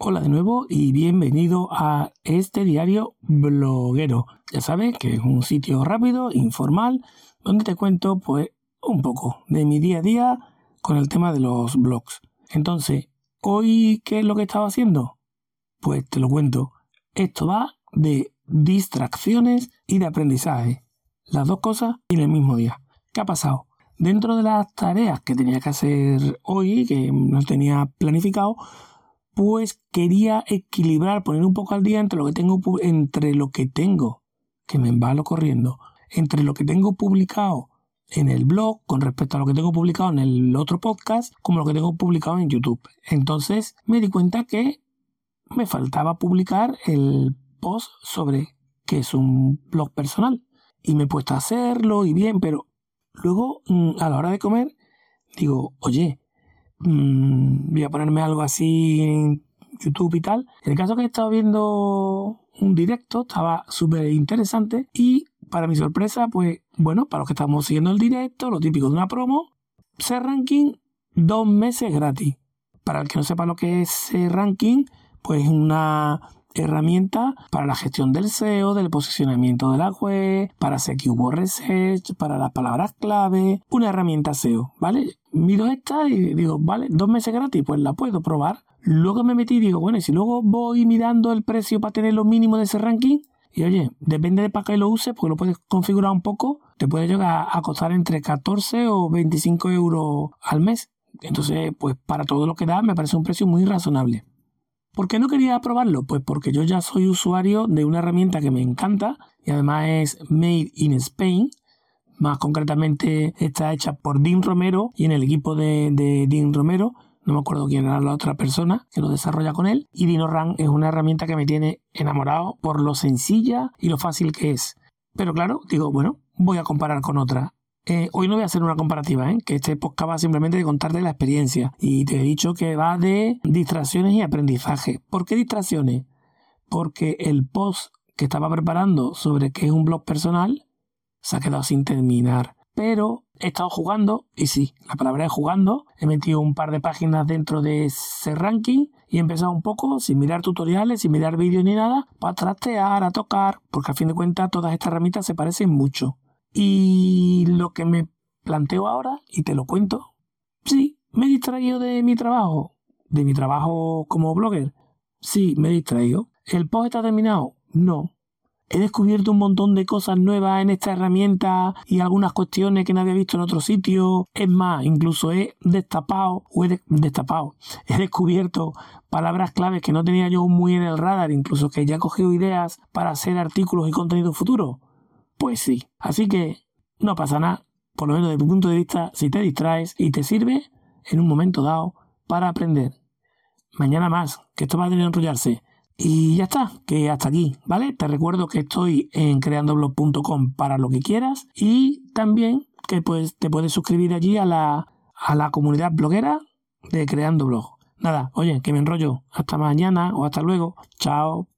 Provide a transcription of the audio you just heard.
Hola de nuevo y bienvenido a este diario bloguero. Ya sabes que es un sitio rápido, informal, donde te cuento pues un poco de mi día a día con el tema de los blogs. Entonces, hoy ¿qué es lo que estaba haciendo? Pues te lo cuento. Esto va de distracciones y de aprendizaje. Las dos cosas en el mismo día. ¿Qué ha pasado? Dentro de las tareas que tenía que hacer hoy, que no tenía planificado, pues quería equilibrar, poner un poco al día entre lo que tengo, entre lo que tengo, que me embalo corriendo, entre lo que tengo publicado en el blog con respecto a lo que tengo publicado en el otro podcast, como lo que tengo publicado en YouTube. Entonces me di cuenta que me faltaba publicar el post sobre que es un blog personal. Y me he puesto a hacerlo y bien, pero luego mm, a la hora de comer digo, oye, Mm, voy a ponerme algo así en YouTube y tal. El caso que he estado viendo un directo, estaba súper interesante y para mi sorpresa, pues bueno, para los que estamos siguiendo el directo, lo típico de una promo, ese ranking dos meses gratis. Para el que no sepa lo que es ese ranking, pues una herramienta para la gestión del SEO, del posicionamiento de la web, para hacer keyword research, para las palabras clave, una herramienta SEO, ¿vale? Miro esta y digo, vale, dos meses gratis, pues la puedo probar. Luego me metí y digo, bueno, y si luego voy mirando el precio para tener lo mínimo de ese ranking, y oye, depende de para qué lo uses, porque lo puedes configurar un poco, te puede llegar a costar entre 14 o 25 euros al mes. Entonces, pues para todo lo que da, me parece un precio muy razonable. ¿Por qué no quería probarlo? Pues porque yo ya soy usuario de una herramienta que me encanta y además es Made in Spain. Más concretamente está hecha por Dean Romero y en el equipo de, de Dean Romero no me acuerdo quién era la otra persona que lo desarrolla con él. Y DinoRAN es una herramienta que me tiene enamorado por lo sencilla y lo fácil que es. Pero claro, digo, bueno, voy a comparar con otra. Eh, hoy no voy a hacer una comparativa, ¿eh? que este podcast va simplemente de contarte la experiencia. Y te he dicho que va de distracciones y aprendizaje. ¿Por qué distracciones? Porque el post que estaba preparando sobre qué es un blog personal se ha quedado sin terminar. Pero he estado jugando, y sí, la palabra es jugando. He metido un par de páginas dentro de ese ranking y he empezado un poco, sin mirar tutoriales, sin mirar vídeos ni nada, para trastear, a tocar, porque a fin de cuentas todas estas herramientas se parecen mucho. Y lo que me planteo ahora, y te lo cuento, sí, me he distraído de mi trabajo, de mi trabajo como blogger. Sí, me he distraído. ¿El post está terminado? No. He descubierto un montón de cosas nuevas en esta herramienta y algunas cuestiones que no había visto en otro sitio. Es más, incluso he destapado, o he destapado, he descubierto palabras claves que no tenía yo muy en el radar, incluso que ya he cogido ideas para hacer artículos y contenido futuro. Pues sí. Así que no pasa nada, por lo menos desde mi punto de vista, si te distraes y te sirve en un momento dado para aprender. Mañana más, que esto va a tener que enrollarse. Y ya está, que hasta aquí, ¿vale? Te recuerdo que estoy en creandoblog.com para lo que quieras y también que pues, te puedes suscribir allí a la, a la comunidad bloguera de Creando Blog. Nada, oye, que me enrollo. Hasta mañana o hasta luego. Chao.